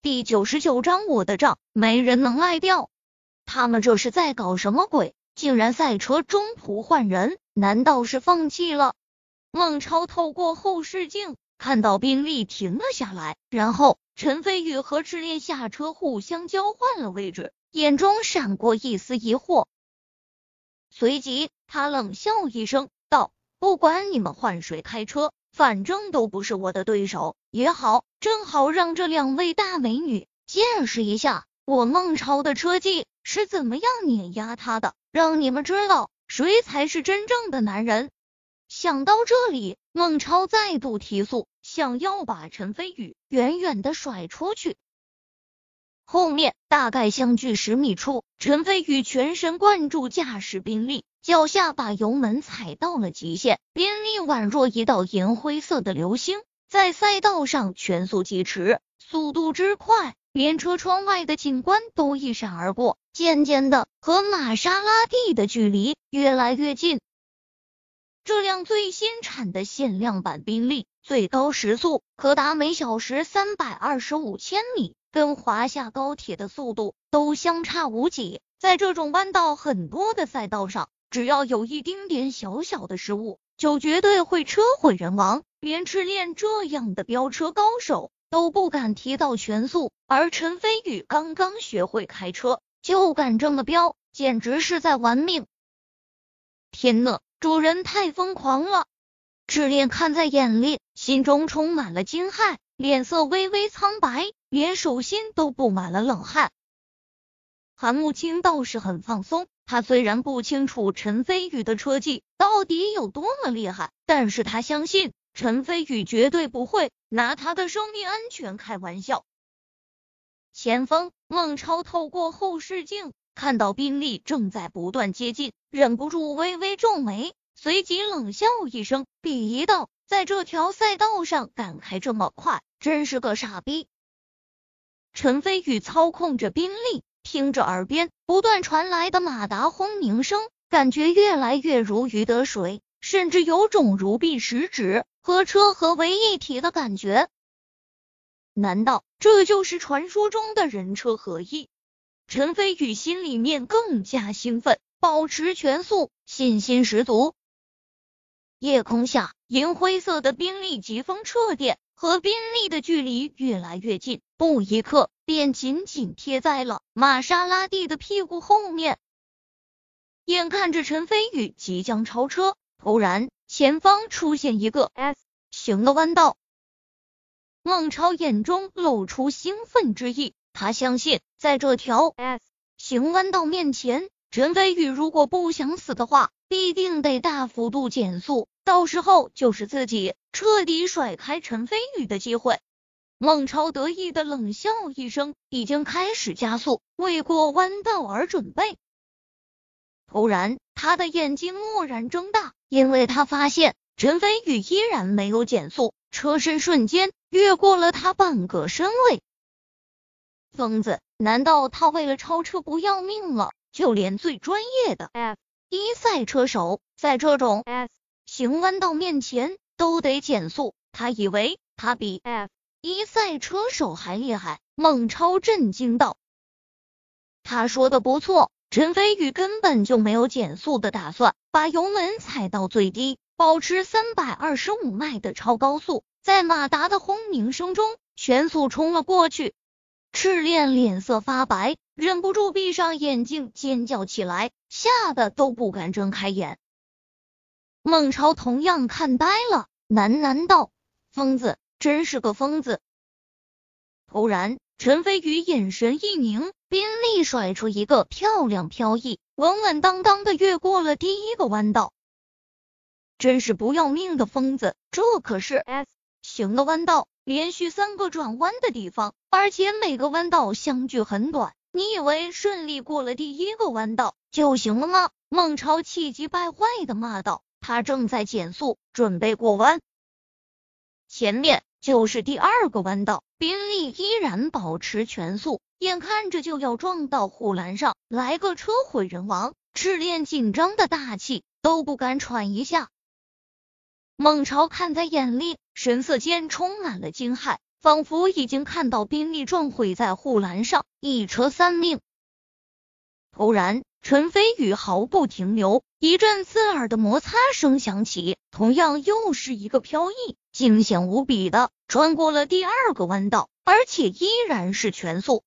第九十九章，我的账没人能赖掉。他们这是在搞什么鬼？竟然赛车中途换人？难道是放弃了？孟超透过后视镜看到宾利停了下来，然后陈飞宇和赤烈下车，互相交换了位置，眼中闪过一丝疑惑。随即他冷笑一声，道：“不管你们换谁开车。”反正都不是我的对手也好，正好让这两位大美女见识一下我孟超的车技是怎么样碾压他的，让你们知道谁才是真正的男人。想到这里，孟超再度提速，想要把陈飞宇远远的甩出去。后面大概相距十米处，陈飞宇全神贯注驾驶宾利。脚下把油门踩到了极限，宾利宛若一道银灰色的流星，在赛道上全速疾驰，速度之快，连车窗外的景观都一闪而过。渐渐的，和玛莎拉蒂的距离越来越近。这辆最新产的限量版宾利，最高时速可达每小时三百二十五千米，跟华夏高铁的速度都相差无几。在这种弯道很多的赛道上。只要有一丁点小小的失误，就绝对会车毁人亡。连赤练这样的飙车高手都不敢提到全速，而陈飞宇刚刚学会开车就敢这么飙，简直是在玩命！天呐，主人太疯狂了！赤练看在眼里，心中充满了惊骇，脸色微微苍白，连手心都布满了冷汗。韩慕清倒是很放松。他虽然不清楚陈飞宇的车技到底有多么厉害，但是他相信陈飞宇绝对不会拿他的生命安全开玩笑。前方，孟超透过后视镜看到宾利正在不断接近，忍不住微微皱眉，随即冷笑一声，鄙夷道：“在这条赛道上敢开这么快，真是个傻逼。”陈飞宇操控着宾利。听着耳边不断传来的马达轰鸣声，感觉越来越如鱼得水，甚至有种如臂使指、和车合为一体的感觉。难道这就是传说中的人车合一？陈飞宇心里面更加兴奋，保持全速，信心十足。夜空下，银灰色的宾利疾风掣电和宾利的距离越来越近，不一刻。便紧紧贴在了玛莎拉蒂的屁股后面。眼看着陈飞宇即将超车，突然前方出现一个 S 型的弯道。孟超眼中露出兴奋之意，他相信在这条 S 型弯道面前，陈飞宇如果不想死的话，必定得大幅度减速，到时候就是自己彻底甩开陈飞宇的机会。孟超得意的冷笑一声，已经开始加速，为过弯道而准备。突然，他的眼睛蓦然睁大，因为他发现陈飞宇依然没有减速，车身瞬间越过了他半个身位。疯子，难道他为了超车不要命了？就连最专业的 F 一赛车手，在这种 S 型弯道面前都得减速，他以为他比 F。一赛车手还厉害，孟超震惊道：“他说的不错，陈飞宇根本就没有减速的打算，把油门踩到最低，保持三百二十五迈的超高速，在马达的轰鸣声中全速冲了过去。”赤练脸色发白，忍不住闭上眼睛尖叫起来，吓得都不敢睁开眼。孟超同样看呆了，喃喃道：“疯子。”真是个疯子！突然，陈飞宇眼神一凝，宾利甩出一个漂亮飘逸，稳稳当当的越过了第一个弯道。真是不要命的疯子！这可是 S 型的弯道，连续三个转弯的地方，而且每个弯道相距很短。你以为顺利过了第一个弯道就行了吗？孟超气急败坏的骂道。他正在减速，准备过弯，前面。就是第二个弯道，宾利依然保持全速，眼看着就要撞到护栏上，来个车毁人亡。赤练紧张的大气都不敢喘一下。孟超看在眼里，神色间充满了惊骇。仿佛已经看到宾利撞毁在护栏上，一车三命。突然，陈飞宇毫不停留，一阵刺耳的摩擦声响起，同样又是一个飘逸，惊险无比的穿过了第二个弯道，而且依然是全速。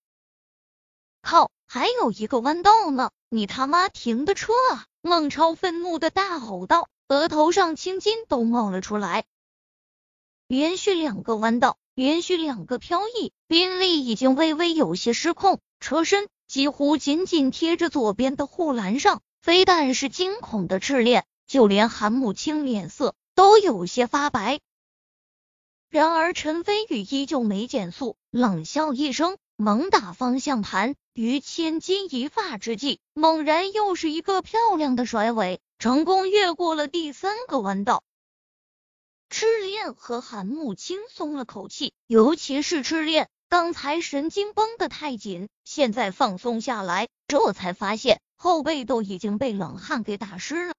靠，还有一个弯道呢！你他妈停的车啊！孟超愤怒的大吼道，额头上青筋都冒了出来。连续两个弯道，连续两个飘逸，宾利已经微微有些失控，车身几乎紧紧贴着左边的护栏上。非但是惊恐的赤练，就连韩慕清脸色都有些发白。然而陈飞宇依旧没减速，冷笑一声，猛打方向盘，于千钧一发之际，猛然又是一个漂亮的甩尾，成功越过了第三个弯道。赤练和韩木轻松了口气，尤其是赤练，刚才神经绷得太紧，现在放松下来，这才发现后背都已经被冷汗给打湿了。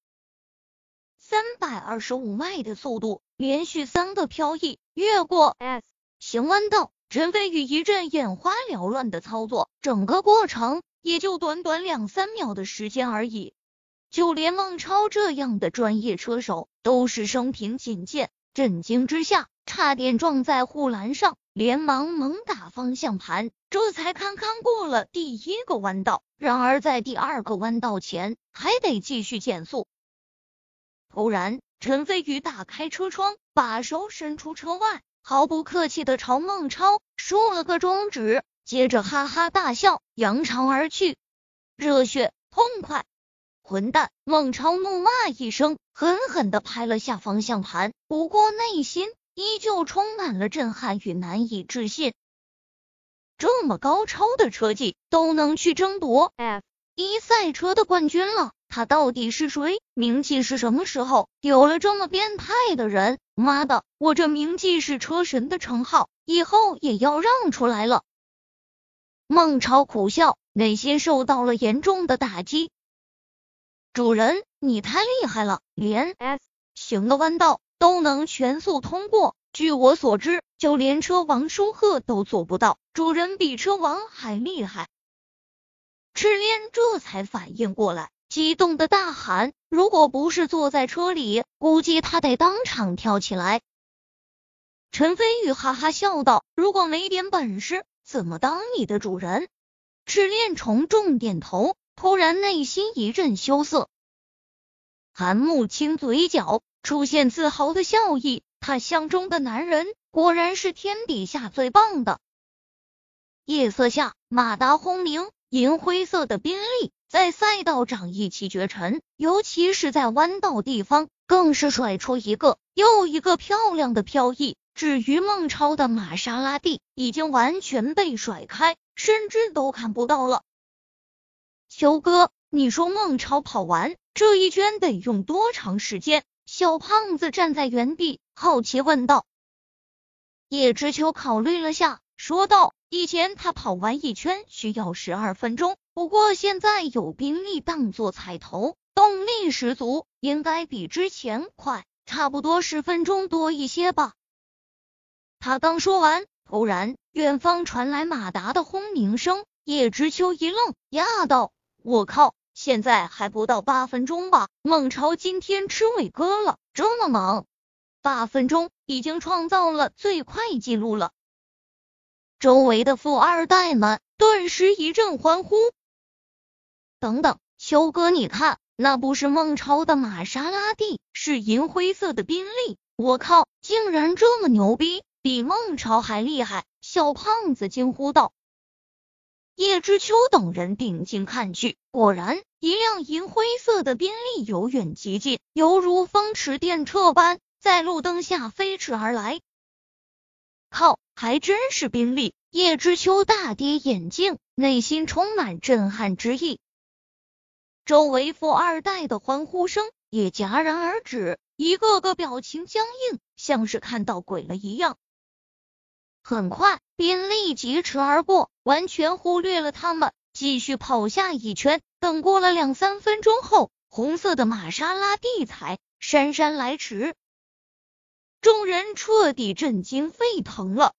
三百二十五迈的速度，连续三个飘逸，越过 S 型弯道，陈飞宇一阵眼花缭乱的操作，整个过程也就短短两三秒的时间而已。就连孟超这样的专业车手，都是生平仅见。震惊之下，差点撞在护栏上，连忙猛打方向盘，这才堪堪过了第一个弯道。然而在第二个弯道前，还得继续减速。突然，陈飞宇打开车窗，把手伸出车外，毫不客气的朝孟超竖了个中指，接着哈哈大笑，扬长而去，热血痛快。混蛋！孟超怒骂一声，狠狠的拍了下方向盘，不过内心依旧充满了震撼与难以置信。这么高超的车技都能去争夺 F 一赛车的冠军了，他到底是谁？名气是什么时候有了这么变态的人？妈的，我这名气是车神的称号以后也要让出来了。孟超苦笑，内心受到了严重的打击。主人，你太厉害了，连 S 型的弯道都能全速通过。据我所知，就连车王舒赫都做不到。主人比车王还厉害。赤练这才反应过来，激动的大喊：“如果不是坐在车里，估计他得当场跳起来。”陈飞宇哈哈笑道：“如果没点本事，怎么当你的主人？”赤练重重点头。突然，内心一阵羞涩。韩慕清嘴角出现自豪的笑意，他相中的男人果然是天底下最棒的。夜色下，马达轰鸣，银灰色的宾利在赛道上一骑绝尘，尤其是在弯道地方，更是甩出一个又一个漂亮的飘逸。至于孟超的玛莎拉蒂，已经完全被甩开，甚至都看不到了。秋哥，你说孟超跑完这一圈得用多长时间？小胖子站在原地，好奇问道。叶知秋考虑了下，说道：“以前他跑完一圈需要十二分钟，不过现在有宾利当做彩头，动力十足，应该比之前快，差不多十分钟多一些吧。”他刚说完，突然远方传来马达的轰鸣声，叶知秋一愣，讶道。我靠！现在还不到八分钟吧？孟超今天吃伟哥了，这么猛，八分钟已经创造了最快记录了。周围的富二代们顿时一阵欢呼。等等，秋哥，你看，那不是孟超的玛莎拉蒂，是银灰色的宾利。我靠，竟然这么牛逼，比孟超还厉害！小胖子惊呼道。叶知秋等人定睛看去，果然，一辆银灰色的宾利由远及近，犹如风驰电掣般在路灯下飞驰而来。靠，还真是宾利！叶知秋大跌眼镜，内心充满震撼之意。周围富二代的欢呼声也戛然而止，一个个表情僵硬，像是看到鬼了一样。很快，宾利疾驰而过，完全忽略了他们，继续跑下一圈。等过了两三分钟后，红色的玛莎拉蒂才姗姗来迟，众人彻底震惊沸腾了。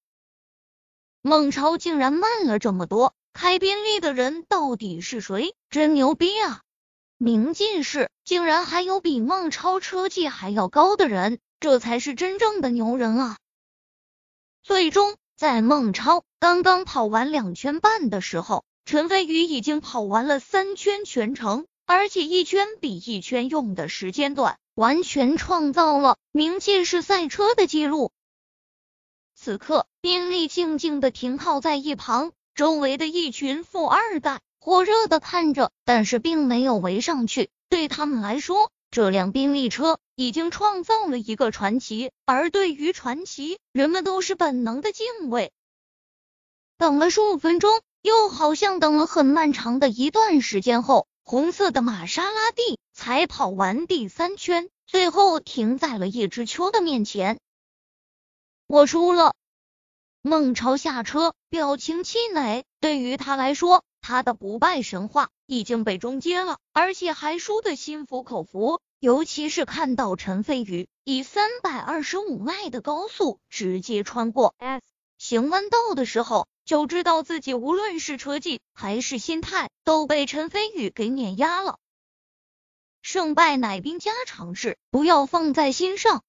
孟超竟然慢了这么多，开宾利的人到底是谁？真牛逼啊！明进士竟然还有比孟超车技还要高的人，这才是真正的牛人啊！最终，在孟超刚刚跑完两圈半的时候，陈飞宇已经跑完了三圈全程，而且一圈比一圈用的时间短，完全创造了明进士赛车的记录。此刻，宾利静静的停靠在一旁，周围的一群富二代。火热的看着，但是并没有围上去。对他们来说，这辆宾利车已经创造了一个传奇，而对于传奇，人们都是本能的敬畏。等了十五分钟，又好像等了很漫长的一段时间后，红色的玛莎拉蒂才跑完第三圈，最后停在了叶知秋的面前。我输了。孟超下车，表情气馁。对于他来说，他的不败神话已经被终结了，而且还输得心服口服。尤其是看到陈飞宇以三百二十五迈的高速直接穿过 S 型弯道的时候，就知道自己无论是车技还是心态都被陈飞宇给碾压了。胜败乃兵家常事，不要放在心上。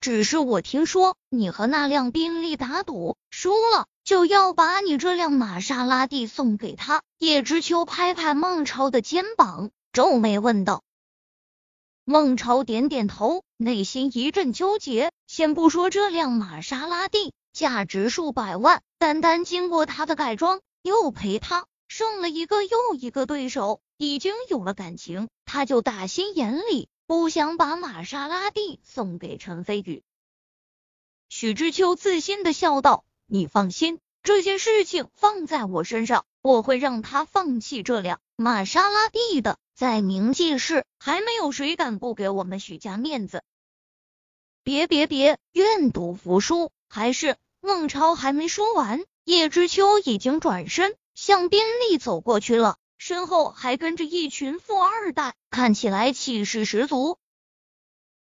只是我听说你和那辆宾利打赌，输了就要把你这辆玛莎拉蒂送给他。叶知秋拍拍孟超的肩膀，皱眉问道。孟超点点头，内心一阵纠结。先不说这辆玛莎拉蒂价值数百万，单单经过他的改装，又陪他胜了一个又一个对手，已经有了感情，他就打心眼里。不想把玛莎拉蒂送给陈飞宇。许知秋自信的笑道：“你放心，这件事情放在我身上，我会让他放弃这辆玛莎拉蒂的。在明记市，还没有谁敢不给我们许家面子。”别别别，愿赌服输。还是孟超还没说完，叶知秋已经转身向宾利走过去了。身后还跟着一群富二代，看起来气势十足。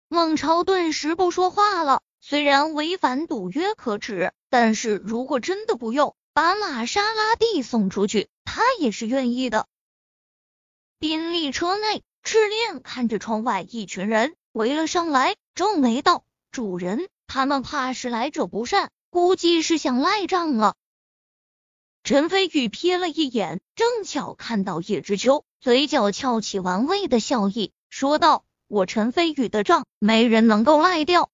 孟超顿时不说话了。虽然违反赌约可耻，但是如果真的不用把玛莎拉蒂送出去，他也是愿意的。宾利车内，赤练看着窗外一群人围了上来，皱眉道：“主人，他们怕是来者不善，估计是想赖账了。”陈飞宇瞥了一眼，正巧看到叶知秋，嘴角翘起玩味的笑意，说道：“我陈飞宇的账，没人能够赖掉。”